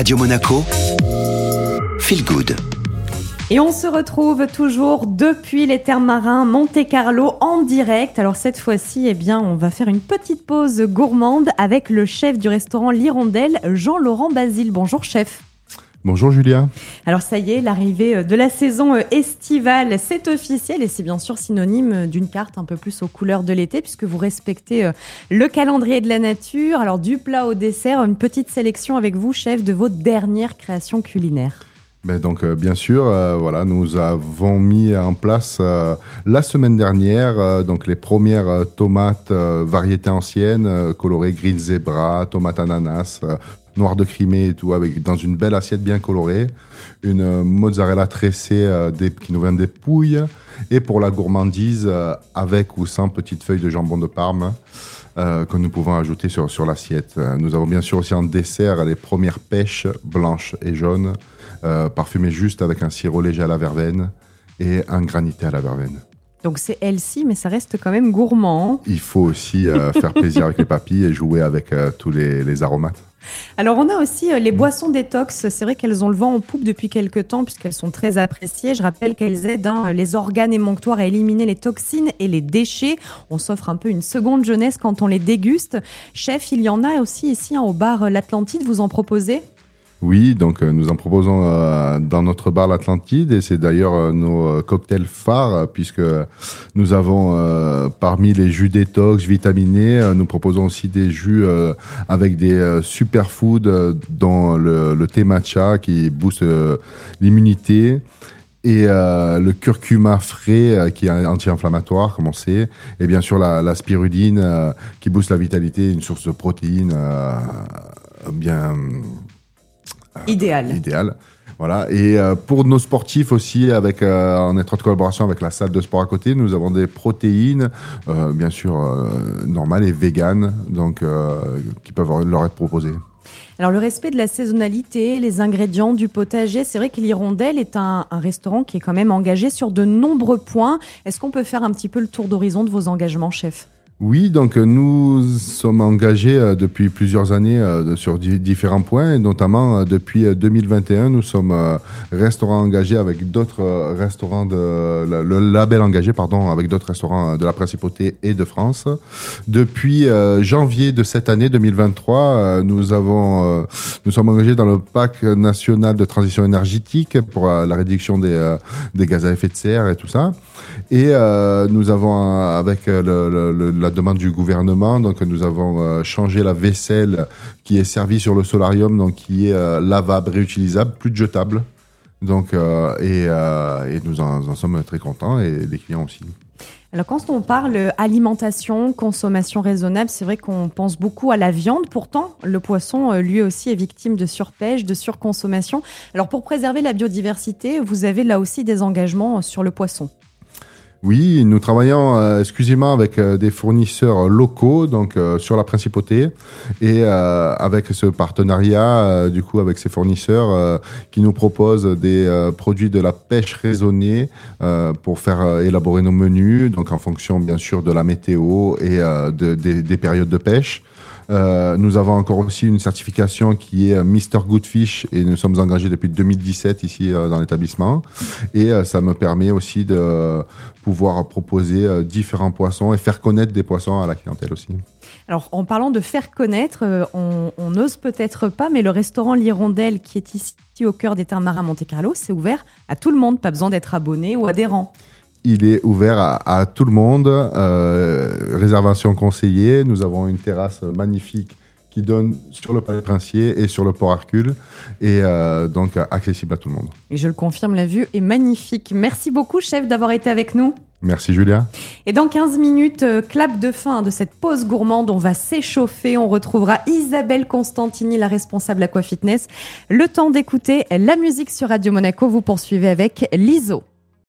Radio Monaco, Feel Good. Et on se retrouve toujours depuis les terres marins Monte Carlo en direct. Alors cette fois-ci, eh bien, on va faire une petite pause gourmande avec le chef du restaurant L'Hirondelle, Jean-Laurent Basile. Bonjour chef. Bonjour Julia. Alors ça y est, l'arrivée de la saison estivale, c'est officiel et c'est bien sûr synonyme d'une carte un peu plus aux couleurs de l'été puisque vous respectez euh, le calendrier de la nature. Alors du plat au dessert, une petite sélection avec vous, chef, de vos dernières créations culinaires. Ben donc euh, bien sûr, euh, voilà, nous avons mis en place euh, la semaine dernière donc les premières tomates variétés anciennes, colorées green zebra, tomate ananas, noir de Crimée et tout, avec dans une belle assiette bien colorée, une mozzarella tressée des, qui nous vient des Pouilles, et pour la gourmandise avec ou sans petites feuilles de jambon de Parme. que nous pouvons ajouter sur, sur l'assiette. Nous avons bien sûr aussi en dessert les premières pêches blanches et jaunes euh, parfumé juste avec un sirop léger à la verveine et un granité à la verveine. Donc c'est healthy, mais ça reste quand même gourmand. Il faut aussi euh, faire plaisir avec les papilles et jouer avec euh, tous les, aromates. Alors on a aussi les boissons détox. C'est vrai qu'elles ont le vent en poupe depuis quelques temps puisqu'elles sont très appréciées. Je rappelle qu'elles aident hein, les organes émonctoires à éliminer les toxines et les déchets. On s'offre un peu une seconde jeunesse quand on les déguste. Chef, il y en a aussi ici hein, au bar L'Atlantide. Vous en proposez? Oui, donc euh, nous en proposons euh, dans notre bar l'Atlantide et c'est d'ailleurs euh, nos cocktails phares puisque nous avons parmi les jus détox vitaminés, nous proposons aussi des jus avec des superfoods dont le, le, thé matcha qui booste l'immunité et le curcuma frais qui est anti-inflammatoire comme on sait et bien sûr la, la spiruline qui booste la vitalité, une source de protéines bien idéal. Idéal. Voilà. Et euh, pour nos sportifs aussi, avec euh, en étroite collaboration avec la salle de sport à côté, nous avons des protéines, euh, bien sûr normales et véganes, donc qui peuvent leur être proposées. Alors le respect de la saisonnalité, les ingrédients du potager, c'est vrai que l'Hirondelle est un, un, restaurant qui est quand même engagé sur de nombreux points. Est-ce qu'on peut faire un petit peu le tour d'horizon de vos engagements, chef? Oui, donc euh, nous sommes engagés euh, depuis plusieurs années euh, sur différents points, notamment depuis 2021, nous sommes restaurants engagés avec d'autres restaurants de le label engagé, pardon, avec d'autres restaurants de la principauté et de France. Depuis janvier de cette année 2023, nous avons nous sommes engagés dans le pacte national de transition énergétique pour la réduction des, des gaz à effet de serre et tout ça. Et nous avons avec le, le, la demande du gouvernement. Donc, nous avons euh, changé la vaisselle qui est servie sur le solarium, donc qui est euh, lavable, réutilisable, plus de jetable. Donc, euh, et, nous en, sommes très contents et les clients aussi. Alors quand on parle alimentation, consommation raisonnable, c'est vrai qu'on pense beaucoup à la viande. Pourtant, le poisson, lui aussi, est victime de surpêche, de surconsommation. Alors pour préserver la biodiversité, vous avez là aussi des engagements sur le poisson. Oui, nous travaillons euh, exclusivement avec euh, des fournisseurs locaux, donc euh, sur la principauté, et avec ce partenariat, du coup, avec ces fournisseurs qui nous proposent des produits de la pêche raisonnée pour faire élaborer nos menus, donc en fonction bien sûr de la météo et de, des périodes de pêche. Euh, nous avons encore aussi une certification qui est euh, Mr Goodfish et nous sommes engagés depuis 2017 ici euh, dans l'établissement. Et ça me permet aussi de pouvoir proposer différents poissons et faire connaître des poissons à la clientèle aussi. Alors, en parlant de faire connaître, on n'ose peut-être pas, mais le restaurant L'Hirondelle, qui est ici au cœur des terres marins Monte Carlo, c'est ouvert à tout le monde, pas besoin d'être abonné ou adhérent il est ouvert à, tout le monde. Euh, réservation conseillée. Nous avons une terrasse magnifique qui donne sur le Palais Princier et sur le Port Hercule et euh, donc accessible à tout le monde. Et je le confirme, la vue est magnifique. Merci beaucoup, chef, d'avoir été avec nous. Merci Julia. Et dans 15 minutes, euh, clap de fin de cette pause gourmande, on va s'échauffer. On retrouvera Isabelle Constantini, la responsable Aquafitness. Le temps d'écouter la musique sur Radio Monaco. Vous poursuivez avec l'ISO.